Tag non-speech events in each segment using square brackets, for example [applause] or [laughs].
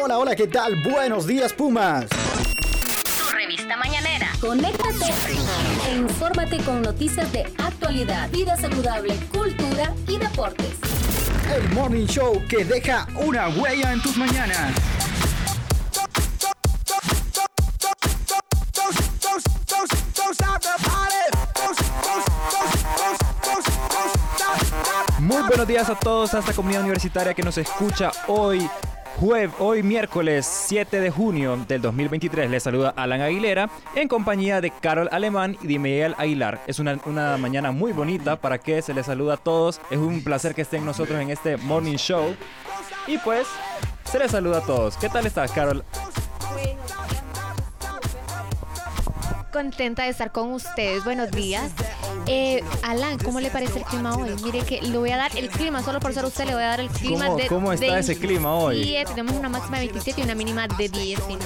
Hola, hola, ¿qué tal? Buenos días, Pumas. Tu revista mañanera. Conéctate e infórmate con noticias de actualidad, vida saludable, cultura y deportes. El Morning Show que deja una huella en tus mañanas. Muy buenos días a todos, a esta comunidad universitaria que nos escucha hoy, jueves, hoy miércoles 7 de junio del 2023. Les saluda Alan Aguilera en compañía de Carol Alemán y de Miguel Aguilar. Es una, una mañana muy bonita para que se les saluda a todos. Es un placer que estén nosotros en este Morning Show. Y pues, se les saluda a todos. ¿Qué tal estás, Carol? contenta de estar con ustedes. Buenos días. Eh, Alan, ¿cómo le parece el clima hoy? Mire que le voy a dar el clima, solo por ser usted le voy a dar el clima ¿Cómo, de cómo está de ese clima hoy? 17, tenemos una máxima de 27 y una mínima de 19.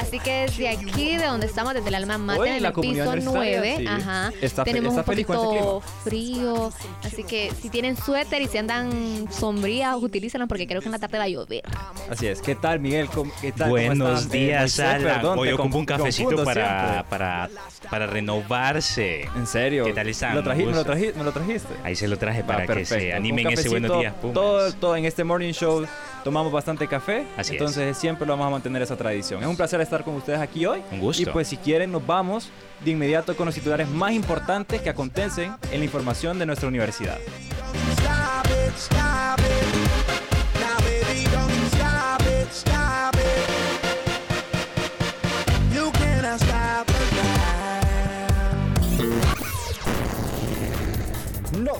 Así que desde aquí, de donde estamos, desde el alma mater, Hoy en el piso universitaria, 9, sí. ajá, Está fe- tenemos está un poquito frío. Así que si tienen suéter y si andan sombrías, utilícenlo porque creo que en la tarde va a llover. Así es. ¿Qué tal, Miguel? ¿Cómo- ¿Qué tal? ¿Cómo Buenos? Eh, días, Moisés, Alan. perdón, Hoy ocupo un cafecito para, para renovarse. ¿En serio? ¿Qué tal están? ¿Lo traji- me, lo Gusto. traji- ¿Me lo trajiste? Ahí se lo traje para Ah, que se animen ese buenos días, Pumas. Todo, todo en este morning show tomamos bastante café. Así es. entonces siempre lo vamos a mantener esa tradición. Es un placer estar con ustedes aquí hoy. Un gusto. Y pues si quieren nos vamos de inmediato con los titulares más importantes que acontecen en la información de nuestra universidad. Stop it, stop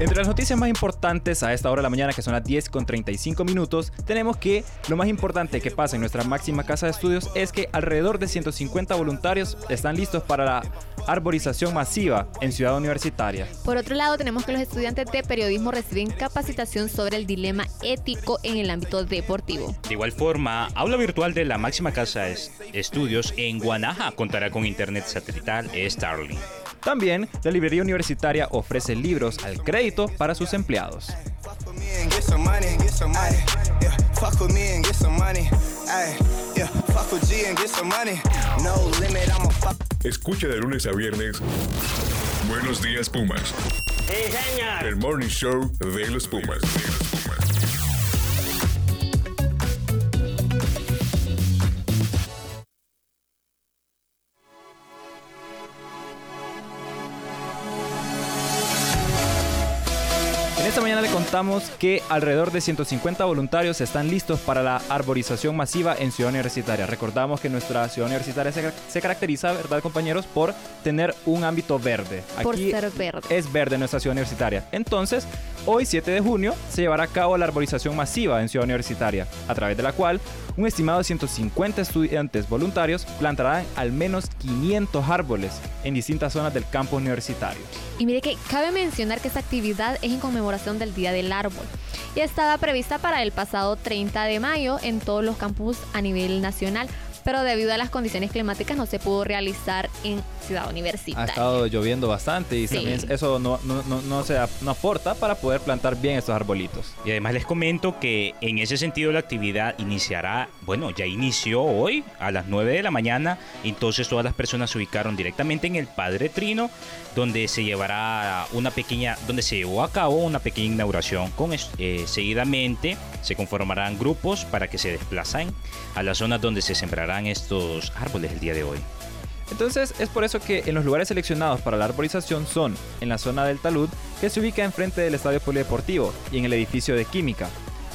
Entre las noticias más importantes a esta hora de la mañana, que son las 10 con 35 minutos, tenemos que lo más importante que pasa en nuestra máxima casa de estudios es que alrededor de 150 voluntarios están listos para la arborización masiva en Ciudad Universitaria. Por otro lado, tenemos que los estudiantes de periodismo reciben capacitación sobre el dilema ético en el ámbito deportivo. De igual forma, aula virtual de la máxima casa de es- estudios en Guanaja contará con internet satelital Starlink. También, la librería universitaria ofrece libros al crédito para sus empleados. Escucha de lunes a viernes. Buenos días, Pumas. El morning show de los Pumas. Contamos que alrededor de 150 voluntarios están listos para la arborización masiva en Ciudad Universitaria. Recordamos que nuestra Ciudad Universitaria se, se caracteriza, ¿verdad, compañeros?, por tener un ámbito verde. Por Aquí ser verde. es verde nuestra Ciudad Universitaria. Entonces, hoy 7 de junio se llevará a cabo la arborización masiva en Ciudad Universitaria, a través de la cual un estimado de 150 estudiantes voluntarios plantarán al menos 500 árboles en distintas zonas del campus universitario. Y mire que cabe mencionar que esta actividad es en conmemoración del Día del Árbol y estaba prevista para el pasado 30 de mayo en todos los campus a nivel nacional, pero debido a las condiciones climáticas no se pudo realizar en Ciudad Ha Universitaria. estado lloviendo bastante y Sí. también eso no, no, no, no se no aporta para poder plantar bien estos arbolitos. Y además les comento que en ese sentido la actividad iniciará, bueno, ya inició hoy a las 9 de la mañana, entonces todas las personas se ubicaron directamente en el Padre Trino, donde se llevará una pequeña, donde se llevó a una pequeña inauguración. Con eh, seguidamente se conformarán grupos para que se desplazan a las zonas donde se sembrarán estos árboles el día de hoy. Entonces es por eso que en los lugares seleccionados para la arborización son en la zona del talud que se ubica enfrente del estadio polideportivo y en el edificio de química,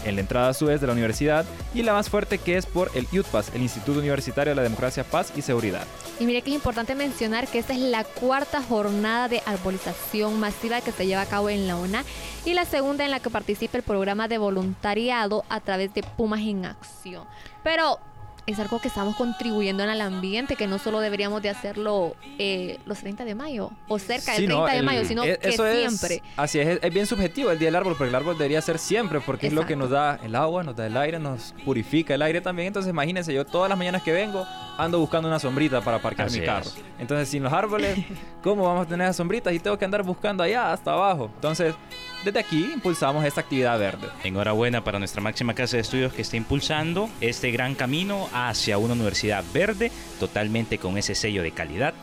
en la entrada a su vez de la universidad y la más fuerte que es por el UTPAS, el Instituto Universitario de la Democracia, Paz y Seguridad. Y mire que es importante mencionar que esta es la cuarta jornada de arbolización masiva que se lleva a cabo en la UNA y la segunda en la que participa el programa de voluntariado a través de Pumas en Acción. Pero es algo que estamos contribuyendo en el ambiente, que no solo deberíamos de hacerlo eh, los 30 de mayo o cerca del 30 de mayo, sino e- que eso es- siempre. así es, es bien subjetivo el Día del Árbol, porque el árbol debería ser siempre, porque es lo que nos da el agua, nos da el aire, nos purifica el aire también. Entonces imagínense, yo todas las mañanas que vengo ando buscando una sombrita para Así mi carro. es. Entonces sin los árboles, [laughs] ¿cómo vamos a tener esas sombritas? Y tengo que andar buscando allá hasta abajo. Entonces, desde aquí impulsamos esta actividad verde. Enhorabuena para nuestra máxima casa de estudios que está impulsando este gran camino hacia una universidad verde, totalmente con ese sello de calidad,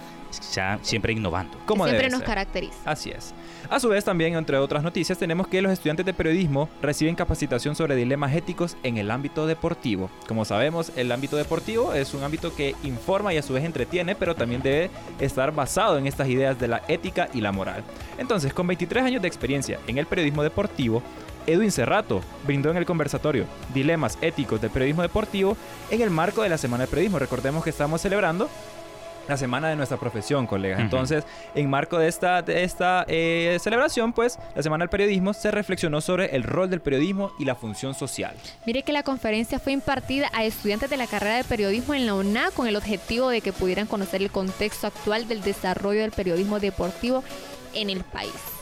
ya siempre innovando. Como siempre debe nos ser. caracteriza. Así es. A su vez, también, entre otras noticias, tenemos que los estudiantes de periodismo reciben capacitación sobre dilemas éticos en el ámbito deportivo. Como sabemos, el ámbito deportivo es un ámbito que informa y a su vez entretiene, pero también debe estar basado en estas ideas de la ética y la moral. Entonces, con 23 años de experiencia en el periodismo deportivo, Edwin Cerrato brindó en el conversatorio Dilemas éticos del periodismo deportivo en el marco de la Semana del Periodismo. Recordemos que estamos celebrando la semana de nuestra profesión, colegas. Entonces, en marco de esta, de esta eh, celebración, pues, la semana del periodismo se reflexionó sobre el rol del periodismo y la función social. Mire que la conferencia fue impartida a estudiantes de la carrera de periodismo en la UNA con el objetivo de que pudieran conocer el contexto actual del desarrollo del periodismo deportivo en el país.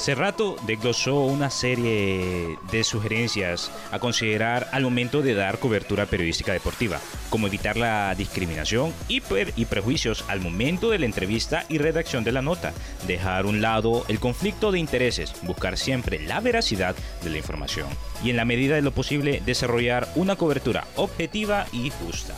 Cerrato desglosó una serie de sugerencias a considerar al momento de dar cobertura periodística deportiva, como evitar la discriminación y, y prejuicios al momento de la entrevista y redacción de la nota, dejar a un lado el conflicto de intereses, buscar siempre la veracidad de la información y en la medida de lo posible desarrollar una cobertura objetiva y justa.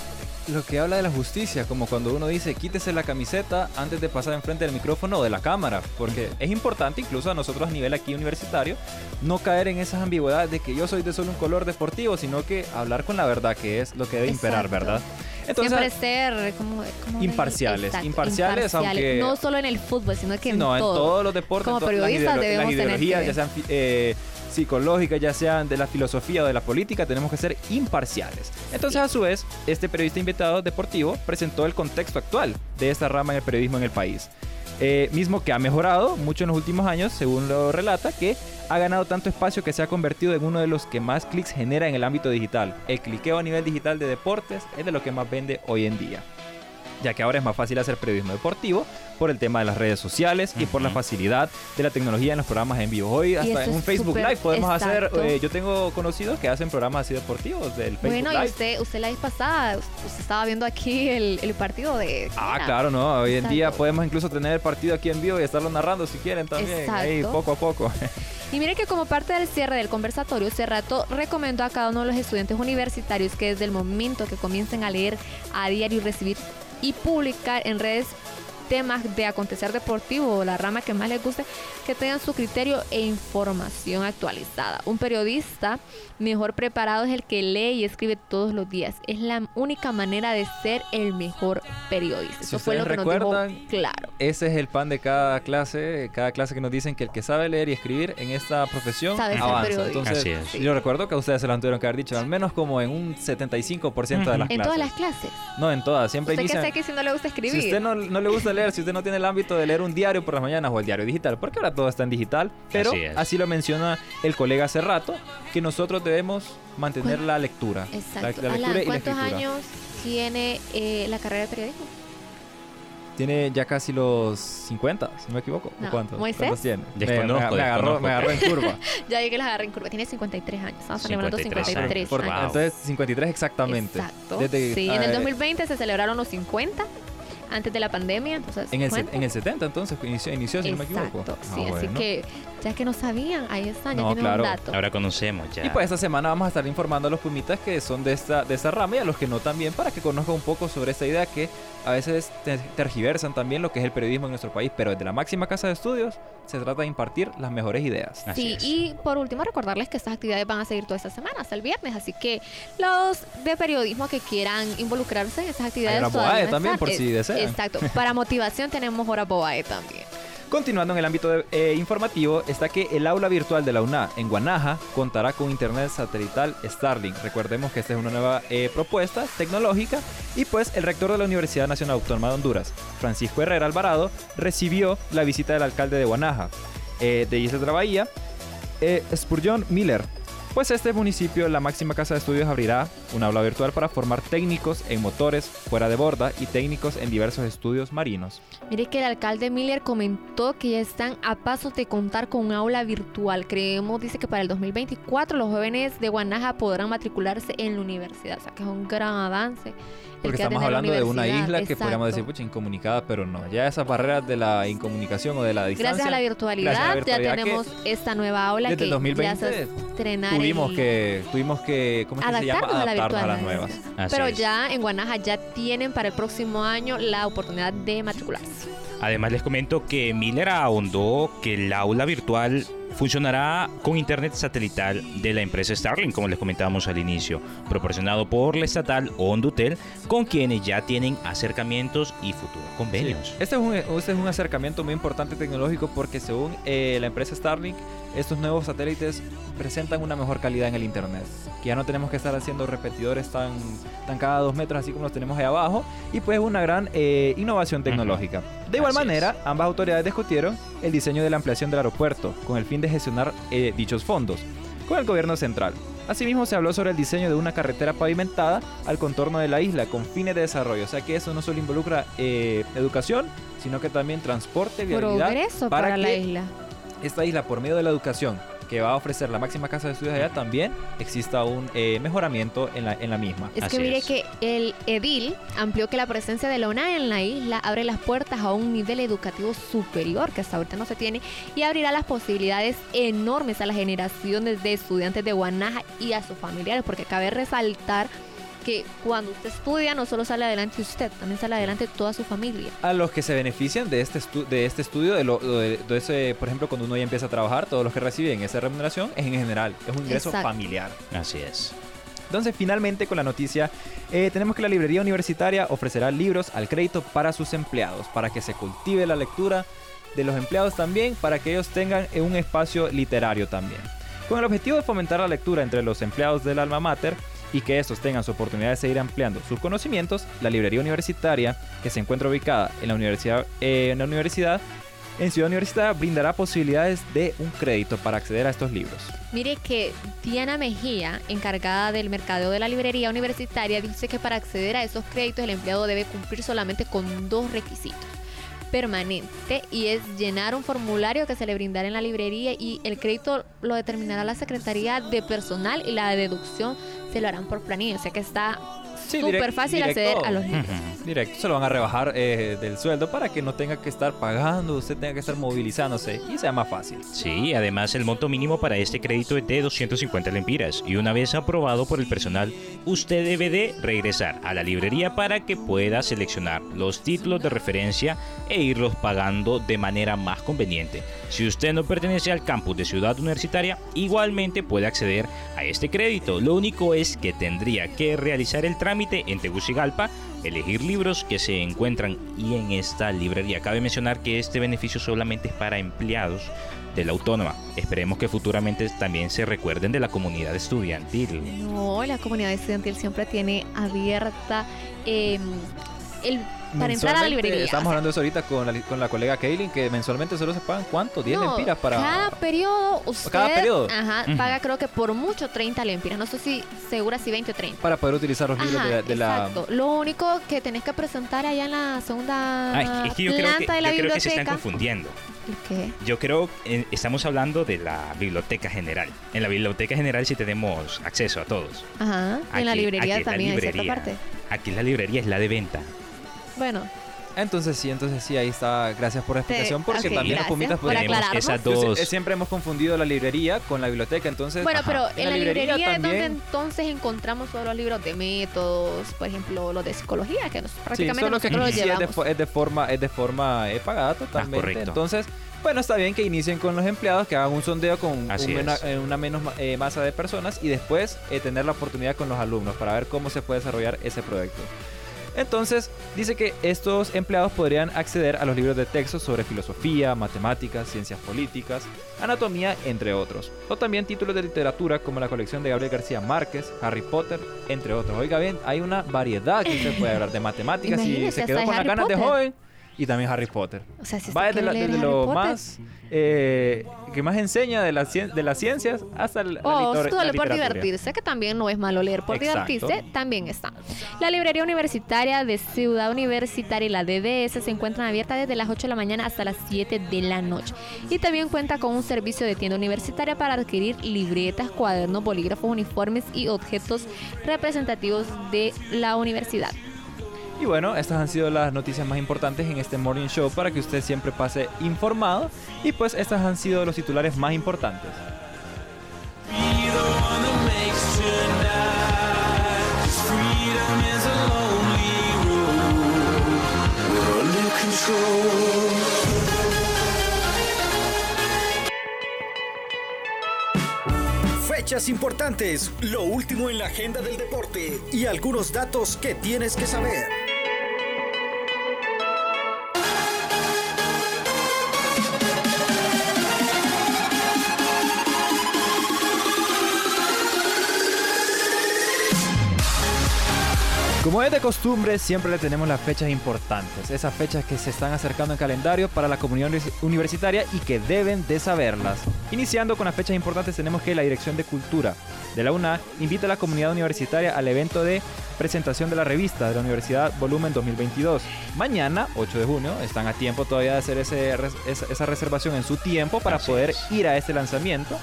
Lo que habla de la justicia, como cuando uno dice quítese la camiseta antes de pasar enfrente del micrófono o de la cámara, porque es importante incluso a nosotros a nivel aquí universitario no caer en esas ambigüedades de que yo soy de solo un color deportivo, sino que hablar con la verdad que es lo que debe imperar. ¿verdad? Entonces, Siempre ser como, como Imparciales, Exacto, imparciales, aunque- No solo en el fútbol, sino que en, no, en todo. todos los deportes, Como las periodistas ideolo- debemos las tener que- ya sean eh, psicológicas, ya sean de la filosofía o de la política, tenemos que ser imparciales. Entonces, a su vez, este periodista invitado deportivo presentó el contexto actual de esta rama en el periodismo en el país. Eh, mismo que ha mejorado mucho en los últimos años, según lo relata, que ha ganado tanto espacio que se ha convertido en uno de los que más clics genera en el ámbito digital. El cliqueo a nivel digital de deportes es de lo que más vende hoy en día ya que ahora es más fácil hacer periodismo deportivo por el tema de las redes sociales y por la facilidad de la tecnología en los programas en vivo. Hoy hasta en un Facebook Live podemos hacer, eh, yo tengo conocidos que hacen programas así deportivos del Facebook Bueno, y Live. usted, usted la vez pasada, usted estaba viendo aquí el, el partido de... ¿quién Ah, era? claro, no. Hoy en día podemos incluso tener el partido aquí en vivo y estarlo narrando si quieren también. Ahí Exacto. poco a poco. Y mire que como parte del cierre del conversatorio, Cerrato recomendó a cada uno de los estudiantes universitarios que desde el momento que comiencen a leer a diario y recibir y publicar en redes temas de acontecer deportivo o la rama que más les guste, que tengan su criterio e información actualizada. Un periodista mejor preparado es el que lee y escribe todos los días. Es la única manera de ser el mejor periodista. Si Eso fue lo que nos dijo recuerdan, claro. Ese es el pan de cada clase, cada clase que nos dicen que el que sabe leer y escribir en esta profesión Sabe avanza. Entonces, Así es. yo recuerdo que a ustedes se lo han tuvieron que haber dicho, al menos como en un 75% de las En clases. todas las clases. No, en todas. Siempre ¿Usted qué inician... sé que si no le gusta escribir? Si usted no, no le gusta leer, si usted no tiene el ámbito de leer un diario por las mañanas o el diario digital, porque ahora todo está en digital, pero Así así, lo menciona el colega hace rato, que nosotros debemos mantener ¿Cuán- la lectura. La, Exacto. la lectura Alan, y la ¿cuántos años tiene eh, la carrera de periodismo? Tiene ya casi los 50, si no me equivoco. ¿O No. ¿Cuántos? ¿Moisés? ¿Cuántos tiene? Me- Desconozco, me, me agarró, me agarró en curva. [laughs] Ya llegué las agarré en curva. Tiene 53 años. Estamos celebrando 53 53 Por- años. Wow. Entonces, 53 exactamente. Exacto. Desde- sí, en el eh, 2020 se celebraron los 50 antes de la pandemia. Entonces, En el, 50. se- en el 70 entonces inició, inició si no me equivoco. Exacto. Ah, Sí, así bueno. que ya que no sabían, ahí están, ya No, tienen claro. un dato. Ahora conocemos ya. Y pues esta semana vamos a estar informando a los pumitas que son de esta, de esta rama y a los que no también para que conozcan un poco sobre esta idea que a veces te- tergiversan también lo que es el periodismo en nuestro país, pero desde la máxima casa de estudios se trata de impartir las mejores ideas. Así Sí, es. y por último recordarles que estas actividades van a seguir toda esta semana, hasta el viernes, así que los de periodismo que quieran involucrarse en estas actividades hora no también, por si desean. Exacto, para motivación tenemos hora Boae también. Continuando en el ámbito eh, informativo, está que el aula virtual de la UNA en Guanaja contará con internet satelital Starlink. Recordemos que esta es una nueva eh, propuesta tecnológica y pues el rector de la Universidad Nacional Autónoma de Honduras, Francisco Herrera Alvarado, recibió la visita del alcalde de Guanaja, eh, de Isla de la Bahía, Spurgeon Miller. Pues este municipio, la máxima casa de estudios, abrirá un aula virtual para formar técnicos en motores fuera de borda y técnicos en diversos estudios marinos. Mire que el alcalde Miller comentó que ya están a paso de contar con un aula virtual. Creemos, dice que para el 2024 los jóvenes de Guanaja podrán matricularse en la universidad. O sea que es un gran avance. Porque estamos hablando de una isla que podríamos decir, pucha, incomunicada, pero no. Ya esas barreras de la incomunicación o de la distancia. Gracias a la virtualidad, ya tenemos esta nueva aula desde que 2020 ya se tuvimos que tuvimos que ¿cómo es que se llama? a, la adaptarnos a las nuevas. pero ya en Guanaja ya tienen para el próximo año la oportunidad de matricularse. Además les comento que Miller ahondó que el aula virtual funcionará con internet satelital de la empresa Starlink, como les comentábamos al inicio, proporcionado por la estatal Ondutel, con quienes ya tienen acercamientos y futuros convenios. Este, es un, este es un acercamiento muy importante tecnológico porque según eh, la empresa Starlink, estos nuevos satélites presentan una mejor calidad en el internet. Que ya no tenemos que estar haciendo repetidores tan, tan cada dos metros así como los tenemos ahí abajo. Y pues una gran eh, innovación tecnológica. De igual manera, ambas autoridades discutieron el diseño de la ampliación del aeropuerto con el fin de gestionar eh, dichos fondos con el gobierno central. Asimismo se habló sobre el diseño de una carretera pavimentada al contorno de la isla con fines de desarrollo. O sea que eso no solo involucra eh, educación, sino que también transporte, vialidad. Progreso para, la isla. Esta isla, por medio de la educación, que va a ofrecer la máxima casa de estudios allá, también exista un eh, mejoramiento en la, en la misma. Es que mire que el edil amplió que la presencia de la UNA en la isla abre las puertas a un nivel educativo superior que hasta ahorita no se tiene y abrirá las posibilidades enormes a las generaciones de estudiantes de Guanaja y a sus familiares, porque cabe resaltar que cuando usted estudia no solo sale adelante usted, también sale adelante toda su familia. A los que se benefician de este, de este estudio, de, lo, de, ese, por ejemplo, cuando uno ya empieza a trabajar, todos los que reciben esa remuneración es en general, es un ingreso familiar. Así es. Entonces, finalmente, con la noticia, eh, tenemos que la librería universitaria ofrecerá libros al crédito para sus empleados, para que se cultive la lectura de los empleados también, para que ellos tengan un espacio literario también. Con el objetivo de fomentar la lectura entre los empleados del alma mater, y que estos tengan su oportunidad de seguir ampliando sus conocimientos, la librería universitaria, que se encuentra ubicada en la universidad, eh, en universidad en Ciudad Universitaria brindará posibilidades de un crédito para acceder a estos libros. Mire que Diana Mejía, encargada del mercadeo de la librería universitaria, dice que para acceder a esos créditos el empleado debe cumplir solamente con dos requisitos permanente y es llenar un formulario que se le brindará en la librería y el crédito lo determinará la Secretaría de Personal y la deducción se lo harán por planilla. O sea que está súper fácil acceder a los libros. Directo, se lo van a rebajar eh, del sueldo para que no tenga que estar pagando, usted tenga que estar movilizándose y sea más fácil. Sí, además el monto mínimo para este crédito es de 250 lempiras y una vez aprobado por el personal, usted debe de regresar a la librería para que pueda seleccionar los títulos de referencia e irlos pagando de manera más conveniente. Si usted no pertenece al campus de Ciudad Universitaria, igualmente puede acceder a este crédito. Lo único es que tendría que realizar el trámite en Tegucigalpa, elegir libros que se encuentran y en esta librería. Cabe mencionar que este beneficio solamente es para empleados de la autónoma. Esperemos que futuramente también se recuerden de la comunidad estudiantil. No, la comunidad estudiantil siempre tiene abierta eh, el para entrar a la librería. Estamos hablando de eso ahorita con la, con la colega Kaylin, que mensualmente solo se pagan cuánto, 10 lempiras para. Cada periodo, usted. Cada periodo. Ajá, paga creo que por mucho 30 lempiras. No sé si segura si 20 o 30. Para poder utilizar los libros de, de la. Exacto. Lo único que tenés que presentar allá en la segunda Ay, es que yo creo que, de la yo biblioteca. creo que se están confundiendo. ¿Qué? Yo creo que estamos hablando de la biblioteca general. En la biblioteca general sí tenemos acceso a todos. Ajá. en la Aquí- librería aquí la también hay cierta librería. parte. Aquí la librería es la de venta. Bueno, Entonces sí, entonces sí, ahí está. Gracias por la explicación, porque ok, también gracias pumitas por esas dos. Siempre hemos confundido la librería con la biblioteca, entonces. Bueno, Ajá. pero En en la librería librería, es donde entonces encontramos todos los libros de métodos, por ejemplo, los de psicología, que nos, Sí, prácticamente solo que nosotros los [laughs] sí es de, es forma, es de forma eh, pagada totalmente. correcto. Entonces, bueno, está bien que inicien con los empleados, que hagan un sondeo con Así un mena- una menos eh, masa de personas y después eh, tener la oportunidad con los alumnos para ver cómo se puede desarrollar ese proyecto. Entonces, dice que estos empleados podrían acceder a los libros de texto sobre filosofía, matemáticas, ciencias políticas, anatomía, entre otros. O también títulos de literatura como la colección de Gabriel García Márquez, Harry Potter, entre otros. Oiga bien, hay una variedad que usted puede hablar de matemáticas y se quedó con las ganas de joven. Y también Harry Potter. O sea, si Va desde, la- desde lo Potter, más eh, que más enseña de, la cien- de las ciencias hasta la, la O litor- solo la por divertirse, que también no es malo leer por Exacto. divertirse, también está. La librería universitaria de Ciudad Universitaria y la DDS se encuentran abiertas desde las 8 de la mañana hasta las 7 de la noche. Y también cuenta con un servicio de tienda universitaria para adquirir libretas, cuadernos, bolígrafos, uniformes y objetos representativos de la universidad. Y bueno, estas han sido las noticias más importantes en este Morning Show para que usted siempre pase informado. Y pues estas han sido los titulares más importantes. Fechas importantes, lo último en la agenda del deporte y algunos datos que tienes que saber. Como es de costumbre, siempre le tenemos las fechas importantes, esas fechas que se están acercando en calendario para la comunidad univers- universitaria y que deben de saberlas. Iniciando con las fechas importantes tenemos que la Dirección de Cultura de la UNA invita a la comunidad universitaria al evento de presentación de la revista de la Universidad Volumen 2022. Mañana, 8 de junio, están a tiempo todavía de hacer ese esa, esa reservación en su tiempo para Así poder es. ir a este lanzamiento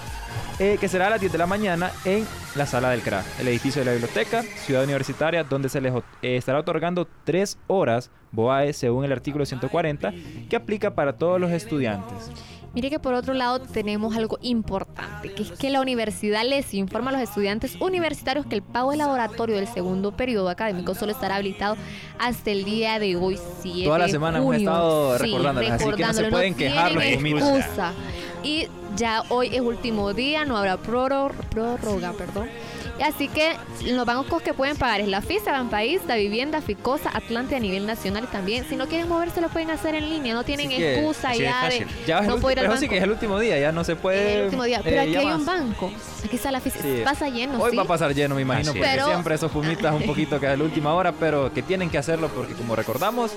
eh, que será a las 10 de la mañana en la sala del CRA, el edificio de la biblioteca, Ciudad Universitaria, donde se les eh, estará otorgando tres horas BOAE según el artículo 140 que aplica para todos los estudiantes. Mire que por otro lado tenemos algo importante, que es que la universidad les informa a los estudiantes universitarios que el pago del laboratorio del segundo periodo académico solo estará habilitado hasta el día de hoy, 7 Toda la de semana hemos junio. estado Sí, recordándoles, así que no se pueden quejar los excusa. Y ya hoy es último día, no habrá prórroga, perdón. Así que los bancos que pueden pagar es la FISA, Banpaís, La Vivienda, Ficosa, Atlante a nivel nacional también si no quieren moverse lo pueden hacer en línea, no tienen que, excusa ya de. Ya no ir al sí que es el último día, ya no se puede. Es el último día. Pero eh, aquí hay más. un banco. Aquí está la FISA. Sí. Pasa lleno, Hoy ¿sí? va a pasar lleno, me imagino, Así porque. Pero- siempre esos fumitas un poquito que es la última hora, pero que tienen que hacerlo porque como recordamos,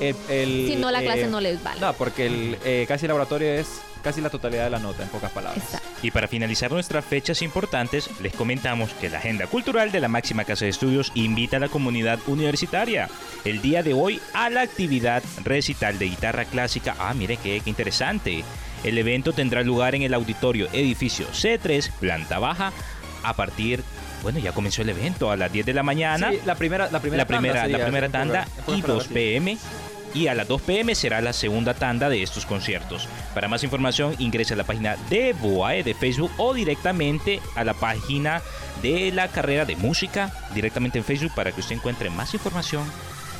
el... el, Si no, la clase eh, no les vale. No, porque el eh, casi laboratorio es casi la totalidad de la nota, en pocas palabras. Exacto. Y para finalizar nuestras fechas importantes, les comentamos que la Agenda Cultural de la máxima casa de estudios invita a la comunidad universitaria el día de hoy a la actividad recital de guitarra clásica. Ah, mire qué, qué interesante. El evento tendrá lugar en el auditorio edificio C3, planta baja, a partir, bueno, ya comenzó el evento a las 10 de la mañana Sí, la primera, la primera, la primera, tanda sería, la primera tanda y 2 palabras, sí. pm. Y a las 2 pm será la segunda tanda de estos conciertos. Para más información ingrese a la página de BOAE de Facebook o directamente a la página de la carrera de música directamente en Facebook para que usted encuentre más información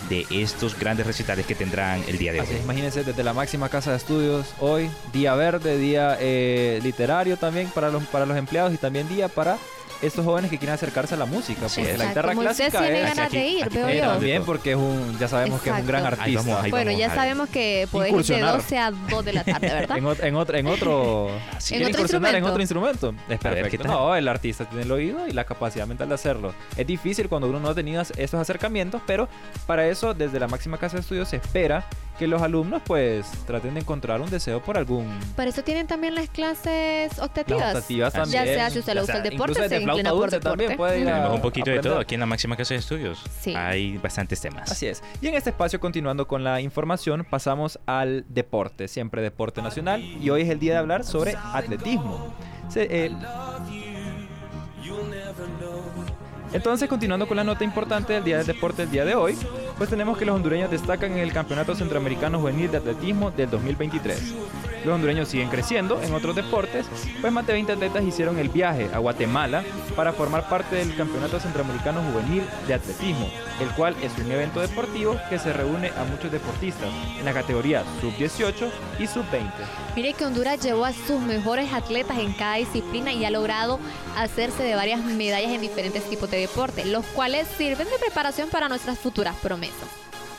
de estos grandes recitales que tendrán el día de hoy. Así es, imagínense desde la máxima casa de estudios hoy, día verde, día eh, literario también para los, para los empleados y también día para estos jóvenes que quieren acercarse a la música. Porque la Exacto. guitarra Moisés clásica tiene es... ganas aquí- de ir, aquí veo Eh, yo. también porque es un, ya sabemos que es un gran Exacto. artista. Ahí vamos, ahí Bueno, vamos, ya sabemos que podés ir de Incursionar. 12 a 2 de la tarde, [laughs] ¿verdad? en, ot- en otro, en otro, [laughs] Así ¿quiere otro incursionar en instrumento. otro instrumento. Es A ver, ¿qué perfecto. No, el artista tiene el oído y la capacidad mental de hacerlo. Es difícil cuando uno no ha tenido esos acercamientos, pero para eso, desde la máxima casa de estudios se espera que los alumnos pues traten de encontrar un deseo por algún... Para eso tienen también las clases optativas. Las optativas Así Ya también. sea si usted le gusta sea, el deporte, se inclina por dulce también deporte. puede ir a- Tenemos un poquito de todo aquí en la máxima casa de estudios. Sí. Hay bastantes temas. Así es. Y en este espacio, continuando con la información, pasamos al deporte, siempre deporte nacional. Y hoy es el día de hablar sobre atletismo. Se- eh, entonces, continuando con la nota importante del día del deporte del día de hoy, pues tenemos que los hondureños destacan en el Campeonato Centroamericano Juvenil de Atletismo del 2023. Los hondureños siguen creciendo en otros deportes, pues más de 20 atletas hicieron el viaje a Guatemala para formar parte del Campeonato Centroamericano Juvenil de Atletismo, el cual es un evento deportivo que se reúne a muchos deportistas en la categoría sub-18 y sub-20. Mire que Honduras llevó a sus mejores atletas en cada disciplina y ha logrado hacerse de varias medallas en diferentes tipos de deporte, los cuales sirven de preparación para nuestras futuras promesas.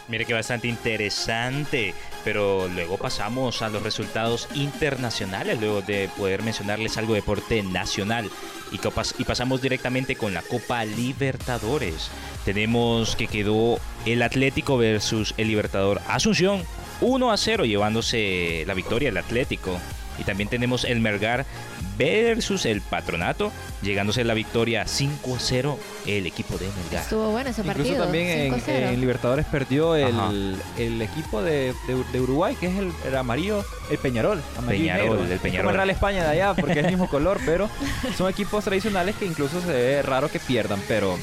Mire que bastante interesante, pero luego pasamos a los resultados internacionales, luego de poder mencionarles algo de deporte nacional. Y, copas- y pasamos directamente con la Copa Libertadores. Tenemos que quedó el Atlético versus el Libertador Asunción 1 a 0 llevándose la victoria el Atlético. Y también tenemos el Mergar versus el Patronato, llegándose la victoria 5-0 el equipo de Melgar. Estuvo bueno ese partido. Incluso también en, en, Libertadores perdió el, el equipo de, de, Uruguay, que es el, el amarillo, el Peñarol. Peñarol, el Peñarol. Es Real España de allá, porque es el mismo [laughs] color, pero son equipos tradicionales que incluso se ve raro que pierdan, pero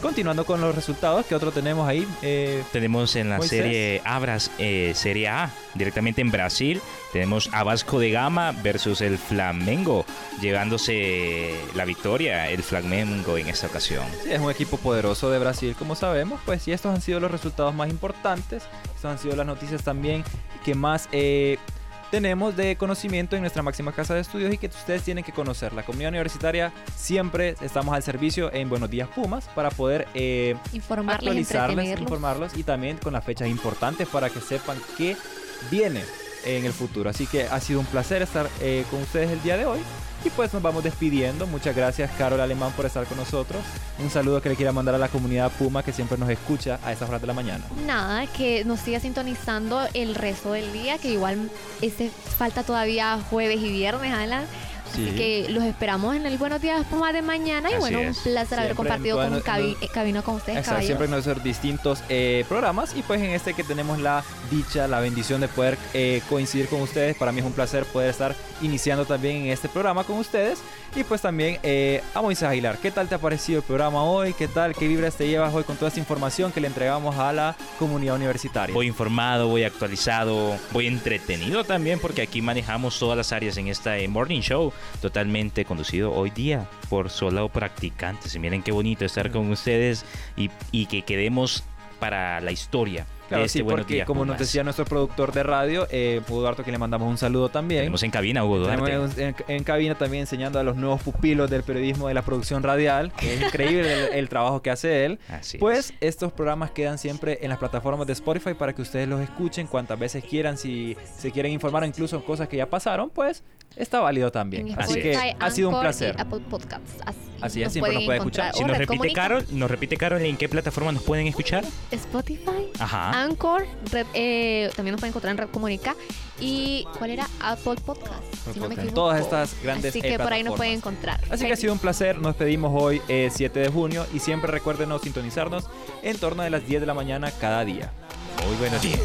Continuando con los resultados, ¿qué otro tenemos ahí? Eh, tenemos en la serie Abras, eh, Serie A, directamente en Brasil. Tenemos a Vasco de Gama versus el Flamengo, llevándose la victoria el Flamengo en esta ocasión. Sí, es un equipo poderoso de Brasil, como sabemos. Pues y estos han sido los resultados más importantes. Estas han sido las noticias también que más eh, tenemos de conocimiento en nuestra máxima casa de estudios y que ustedes tienen que conocer. La comunidad universitaria siempre estamos al servicio en Buenos Días Pumas para poder eh, actualizarles, informarlos y también con las fechas importantes para que sepan qué viene en el futuro. Así que ha sido un placer estar eh, con ustedes el día de hoy. Y pues nos vamos despidiendo. Muchas gracias, Carol Alemán, por estar con nosotros. Un saludo que le quiera mandar a la comunidad Puma que siempre nos escucha a estas horas de la mañana. Nada, que nos siga sintonizando el resto del día, que igual ese falta todavía jueves y viernes, Alan. Así que los esperamos en el Buenos Días Puma de mañana. Y bueno, un placer haber compartido con cabi cabina con ustedes, Exacto, Siempre nos hacer distintos eh, programas. Y pues en este que tenemos la dicha, la bendición de poder eh, coincidir con ustedes. Para mí es un placer poder estar iniciando también en este programa con ustedes. Y pues también eh, a Moisés Aguilar. ¿Qué tal te ha parecido el programa hoy? ¿Qué tal? ¿Qué vibras te llevas hoy con toda esta información que le entregamos a la comunidad universitaria? Voy informado, voy actualizado, voy entretenido también porque aquí manejamos todas las áreas en esta Morning Show totalmente conducido hoy día por solo practicantes. Y miren qué bonito estar con ustedes y, y que quedemos para la historia Claro, sí, porque como nos decía nuestro productor de radio, eh, Hugo Duarte, que le mandamos un saludo también. Tenemos en cabina Hugo Duarte. en, cabina también enseñando a los nuevos pupilos del periodismo de la producción radial, que es increíble el, trabajo que hace él. [laughs] pues estos programas quedan siempre en las plataformas de Spotify para que ustedes los escuchen cuantas veces quieran, si se quieren informar incluso cosas que ya pasaron, pues está válido también. Así que ha sido un placer. Así, es, siempre nos puede escuchar. Si nos repite Carol, nos repite Carol en qué plataforma nos pueden escuchar. Spotify. Ajá. Anchor, eh, también nos pueden encontrar en Red Comunica. ¿Y cuál era? Apple Podcast, si no me equivoco. Todas estas grandes Así que por ahí nos pueden encontrar. Así que ha sido un placer. Nos pedimos hoy 7 eh, de junio y siempre recuérdenos sintonizarnos en torno de las 10 de la mañana cada día. Muy buenos días.